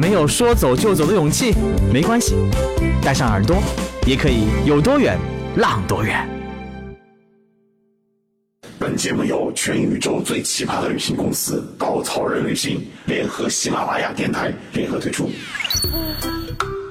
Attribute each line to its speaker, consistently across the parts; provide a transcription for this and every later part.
Speaker 1: 没有说走就走的勇气，没关系，带上耳朵，也可以有多远浪多远。
Speaker 2: 本节目由全宇宙最奇葩的旅行公司稻草人旅行联合喜马拉雅电台联合推出。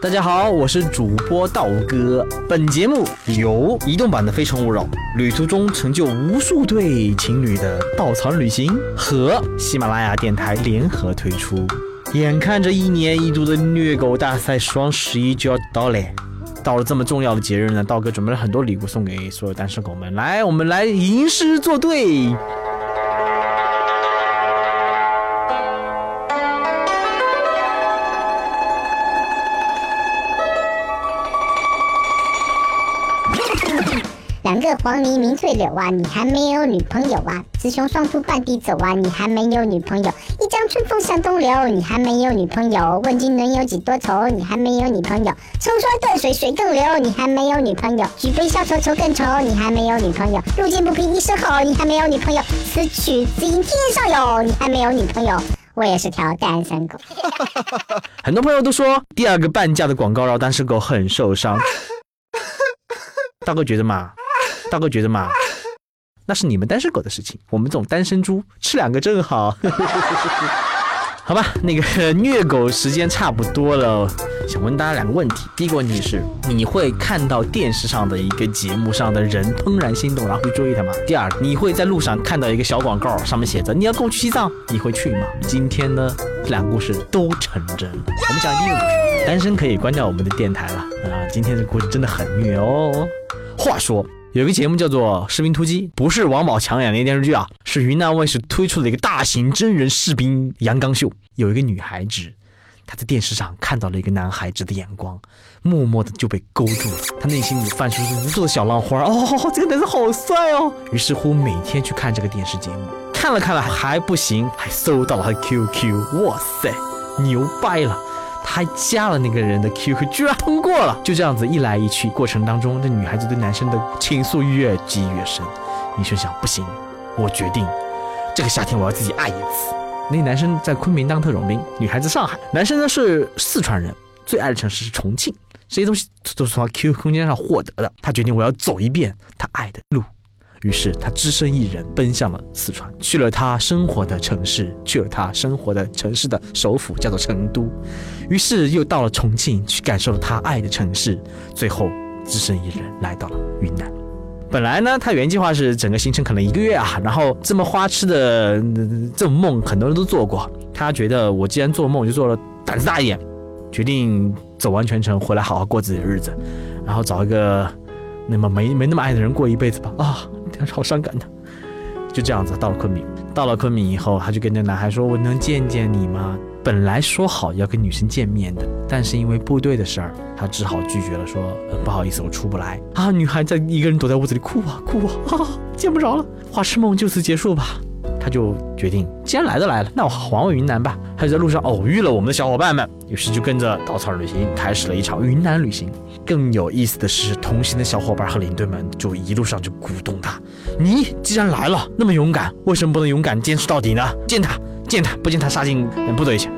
Speaker 1: 大家好，我是主播道哥。本节目由移动版的《非诚勿扰》旅途中成就无数对情侣的稻草人旅行和喜马拉雅电台联合推出。眼看着一年一度的虐狗大赛双十一就要到嘞，到了这么重要的节日呢，道哥准备了很多礼物送给所有单身狗们。来，我们来吟诗作对。
Speaker 3: 两个黄鹂鸣翠柳啊，你还没有女朋友啊？雌雄双兔半地走啊，你还没有女朋友？一春风向东流，你还没有女朋友？问君能有几多愁？你还没有女朋友？冲刷断水水更流，你还没有女朋友？举杯消愁愁更愁，你还没有女朋友？路见不平一声吼，你还没有女朋友？此曲只应天上有，你还没有女朋友？我也是条单身狗。
Speaker 1: 很多朋友都说第二个半价的广告让单身狗很受伤。大哥觉得嘛？大哥觉得嘛？那是你们单身狗的事情，我们这种单身猪吃两个正好。好吧，那个虐狗时间差不多了，想问大家两个问题。第一个问题是，你会看到电视上的一个节目上的人怦然心动，然后去追他吗？第二，你会在路上看到一个小广告，上面写着你要跟我去西藏，你会去吗？今天呢，这两个故事都成真了。我们讲第一个故事，单身可以关掉我们的电台了啊！今天的故事真的很虐哦。话说。有个节目叫做《士兵突击》，不是王宝强演的电视剧啊，是云南卫视推出的一个大型真人士兵阳刚秀。有一个女孩子，她在电视上看到了一个男孩子的眼光，默默的就被勾住了。她内心里泛出无数的小浪花，哦，这个男生好帅哦。于是乎，每天去看这个电视节目，看了看了还不行，还搜到了他的 QQ，哇塞，牛掰了！还加了那个人的 QQ，居然通过了！就这样子一来一去，过程当中，这女孩子对男生的情愫越积越深。女生想，不行，我决定，这个夏天我要自己爱一次。那男生在昆明当特种兵，女孩子上海，男生呢是四川人，最爱的城市是重庆，这些东西都是从 QQ 空间上获得的。他决定，我要走一遍他爱的路。于是他只身一人奔向了四川，去了他生活的城市，去了他生活的城市的首府，叫做成都。于是又到了重庆，去感受了他爱的城市。最后只身一人来到了云南。本来呢，他原计划是整个行程可能一个月啊，然后这么花痴的这种梦，很多人都做过。他觉得我既然做梦，就做了胆子大一点，决定走完全程，回来好好过自己的日子，然后找一个那么没没那么爱的人过一辈子吧。啊。但是好伤感的，就这样子到了昆明。到了昆明以后，他就跟那男孩说：“我能见见你吗？”本来说好要跟女生见面的，但是因为部队的事儿，他只好拒绝了，说：“不好意思，我出不来。”啊，女孩在一个人躲在屋子里哭啊哭啊，见不着了，花痴梦就此结束吧。他就决定，既然来都来了，那我还回云南吧。他就在路上偶遇了我们的小伙伴们，于是就跟着稻草人旅行开始了一场云南旅行。更有意思的是，同行的小伙伴和领队们就一路上就鼓动他：“你既然来了，那么勇敢，为什么不能勇敢坚持到底呢？见他，见他，不见他杀进部队去。”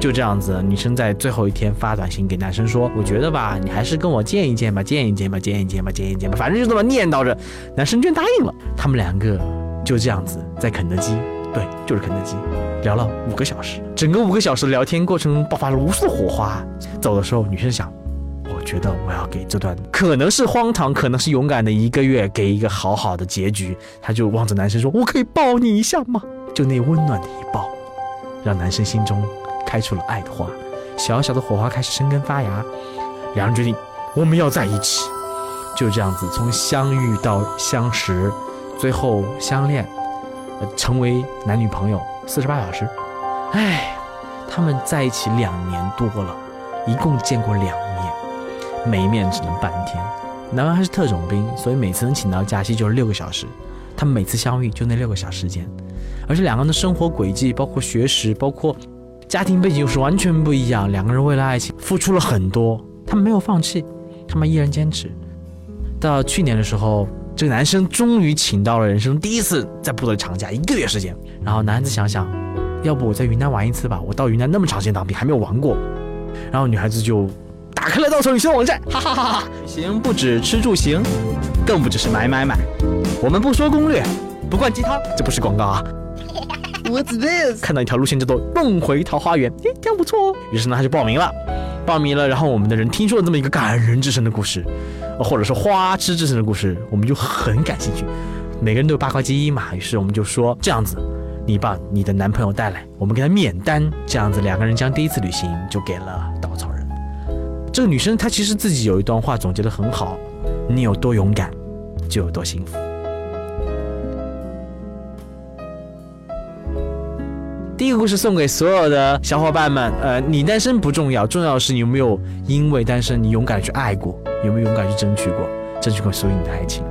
Speaker 1: 就这样子，女生在最后一天发短信给男生说：“我觉得吧，你还是跟我见一见吧，见一见吧，见一见吧，见一见吧，反正就这么念叨着。”男生居然答应了。他们两个就这样子在肯德基，对，就是肯德基，聊了五个小时。整个五个小时的聊天过程中爆发了无数火花。走的时候，女生想。我觉得我要给这段可能是荒唐，可能是勇敢的一个月给一个好好的结局。她就望着男生说：“我可以抱你一下吗？”就那温暖的一抱，让男生心中开出了爱的花，小小的火花开始生根发芽。两人决定我们要在一起。就这样子，从相遇到相识，最后相恋，成为男女朋友，四十八小时。哎，他们在一起两年多了。一共见过两面，每一面只能半天。男方还是特种兵，所以每次能请到假期就是六个小时。他们每次相遇就那六个小时间，而且两个人的生活轨迹，包括学识，包括家庭背景又是完全不一样。两个人为了爱情付出了很多，他们没有放弃，他们依然坚持。到去年的时候，这个男生终于请到了人生第一次在部队长假，一个月时间。然后男孩子想想，要不我在云南玩一次吧？我到云南那么长时间当兵，还没有玩过。然后女孩子就打开了稻草旅行网站，哈哈哈哈！旅行不止吃住行，更不只是买买买。我们不说攻略，不灌鸡汤，这不是广告啊。
Speaker 4: What's this？
Speaker 1: 看到一条路线叫做梦回桃花源，诶，这样不错哦。于是呢，他就报名了，报名了。然后我们的人听说了这么一个感人至深的故事，呃或者是花痴之神的故事，我们就很感兴趣。每个人都有八卦基因嘛，于是我们就说这样子，你把你的男朋友带来，我们给他免单，这样子两个人将第一次旅行就给了稻草人。这个女生她其实自己有一段话总结得很好：你有多勇敢，就有多幸福。第一个故事送给所有的小伙伴们，呃，你单身不重要，重要的是你有没有因为单身你勇敢地去爱过，有没有勇敢去争取过，争取过属于你的爱情。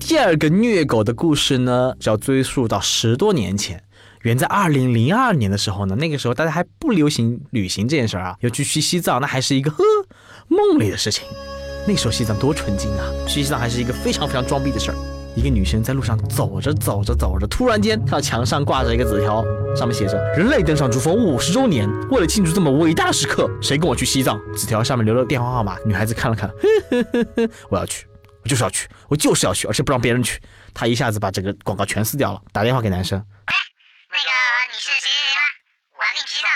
Speaker 1: 第二个虐狗的故事呢，就要追溯到十多年前。远在二零零二年的时候呢，那个时候大家还不流行旅行这件事儿啊，要去去西藏，那还是一个呵梦里的事情。那时候西藏多纯净啊，去西藏还是一个非常非常装逼的事儿。一个女生在路上走着走着走着，突然间看到墙上挂着一个纸条，上面写着“人类登上珠峰五十周年，为了庆祝这么伟大的时刻，谁跟我去西藏？”纸条上面留了电话号码。女孩子看了看，呵呵呵呵，我要去，我就是要去，我就是要去，而且不让别人去。她一下子把这个广告全撕掉了，打电话给男生。
Speaker 5: 那个你是谁谁谁吗？我要给你披萨。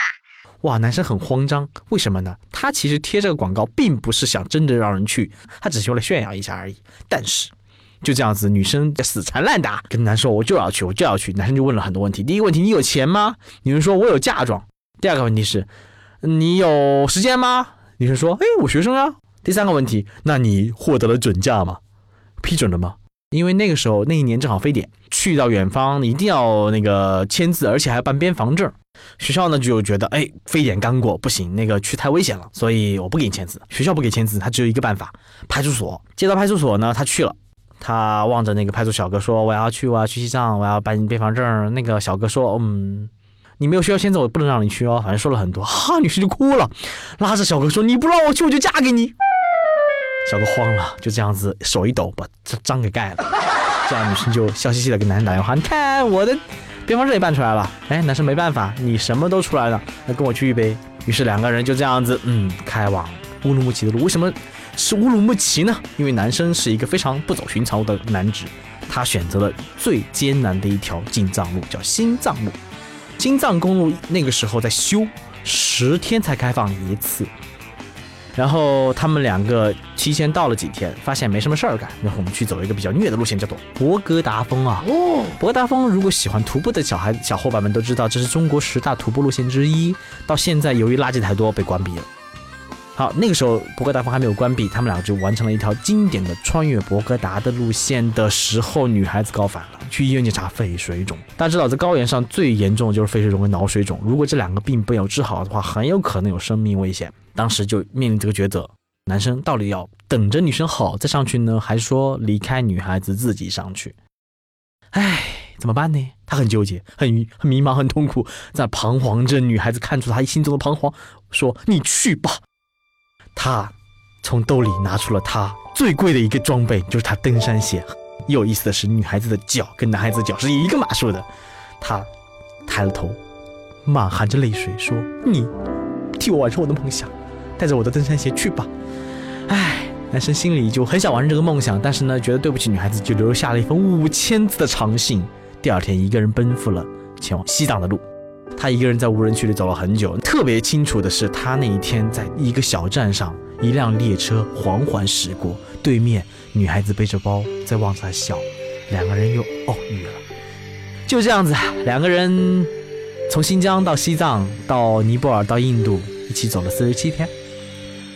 Speaker 1: 哇，男生很慌张，为什么呢？他其实贴这个广告并不是想真的让人去，他只是为了炫耀一下而已。但是就这样子，女生死缠烂打，跟男生说我就要去，我就要去。男生就问了很多问题，第一个问题，你有钱吗？女生说我有嫁妆。第二个问题是，你有时间吗？女生说，哎，我学生啊。第三个问题，那你获得了准假吗？批准了吗？因为那个时候那一年正好非典，去到远方一定要那个签字，而且还要办边防证。学校呢就觉得，哎，非典刚过，不行，那个去太危险了，所以我不给你签字。学校不给签字，他只有一个办法，派出所。接到派出所呢，他去了，他望着那个派出所小哥说：“我要去，我要去西藏，我要办边防证。”那个小哥说：“嗯，你没有学校签字，我不能让你去哦。”反正说了很多，哈，女生就哭了，拉着小哥说：“你不让我去，我就嫁给你。”小哥慌了，就这样子手一抖，把这章给盖了。这样女生就笑嘻嘻的给男生打电话：“你看我的边防证也办出来了。”哎，男生没办法，你什么都出来了，那跟我去一杯。于是两个人就这样子，嗯，开往乌鲁木齐的路。为什么是乌鲁木齐呢？因为男生是一个非常不走寻常路的男子，他选择了最艰难的一条进藏路，叫新藏路。新藏公路那个时候在修，十天才开放一次。然后他们两个提前到了几天，发现没什么事儿干，然后我们去走一个比较虐的路线，叫做博格达峰啊。
Speaker 4: 哦，
Speaker 1: 博格达峰，如果喜欢徒步的小孩小伙伴们都知道，这是中国十大徒步路线之一。到现在由于垃圾太多被关闭了。好，那个时候博格达峰还没有关闭，他们俩就完成了一条经典的穿越博格达的路线的时候，女孩子高反了，去医院检查肺水肿。大家知道，在高原上最严重的就是肺水肿跟脑水肿，如果这两个病没有治好的话，很有可能有生命危险。当时就面临这个抉择，男生到底要等着女生好再上去呢，还是说离开女孩子自己上去？唉，怎么办呢？他很纠结，很很迷茫，很痛苦，在彷徨着。女孩子看出他心中的彷徨，说：“你去吧。”他从兜里拿出了他最贵的一个装备，就是他登山鞋。有意思的是，女孩子的脚跟男孩子的脚是一个码数的。他抬了头，满含着泪水说：“你替我完成我的梦想，带着我的登山鞋去吧。”唉，男生心里就很想完成这个梦想，但是呢，觉得对不起女孩子，就留下了一封五千字的长信。第二天，一个人奔赴了前往西藏的路。他一个人在无人区里走了很久，特别清楚的是，他那一天在一个小站上，一辆列车缓缓驶过，对面女孩子背着包在望着他笑，两个人又偶遇了。就这样子，两个人从新疆到西藏，到尼泊尔，到印度，一起走了四十七天。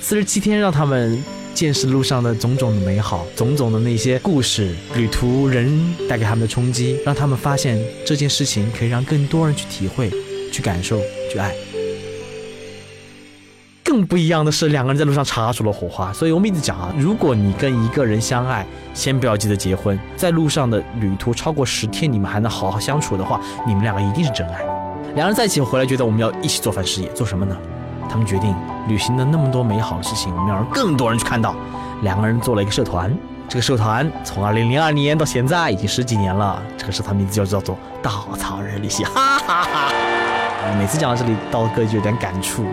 Speaker 1: 四十七天让他们见识路上的种种的美好，种种的那些故事、旅途人带给他们的冲击，让他们发现这件事情可以让更多人去体会、去感受、去爱。更不一样的是，两个人在路上擦出了火花。所以我们一直讲啊，如果你跟一个人相爱，先不要急着结婚，在路上的旅途超过十天，你们还能好好相处的话，你们两个一定是真爱。两人在一起回来，觉得我们要一起做饭事业，做什么呢？他们决定旅行的那么多美好的事情，我们要让更多人去看到。两个人做了一个社团，这个社团从二零零二年到现在已经十几年了。这个社团名字就叫做“稻草人旅行”，哈哈哈。每次讲到这里，刀哥就有点感触。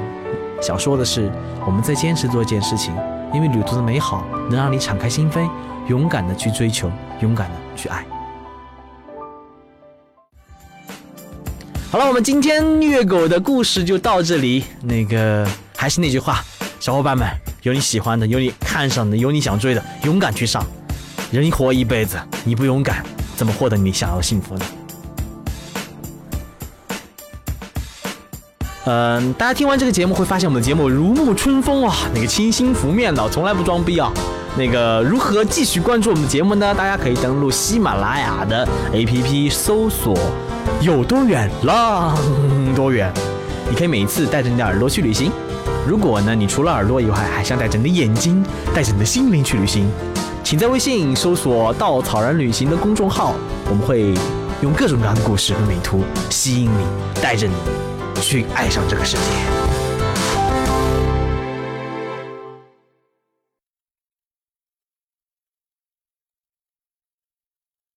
Speaker 1: 想说的是，我们在坚持做一件事情，因为旅途的美好能让你敞开心扉，勇敢的去追求，勇敢的去爱。好了，我们今天虐狗的故事就到这里。那个还是那句话，小伙伴们，有你喜欢的，有你看上的，有你想追的，勇敢去上。人活一辈子，你不勇敢，怎么获得你想要的幸福呢？嗯，大家听完这个节目会发现我们的节目如沐春风啊，那个清新拂面的，从来不装逼啊。那个如何继续关注我们的节目呢？大家可以登录喜马拉雅的 APP 搜索。有多远，浪多远。你可以每一次带着你的耳朵去旅行。如果呢，你除了耳朵以外，还想带着你的眼睛，带着你的心灵去旅行，请在微信搜索“稻草人旅行”的公众号，我们会用各种各样的故事和美图吸引你，带着你去爱上这个世界。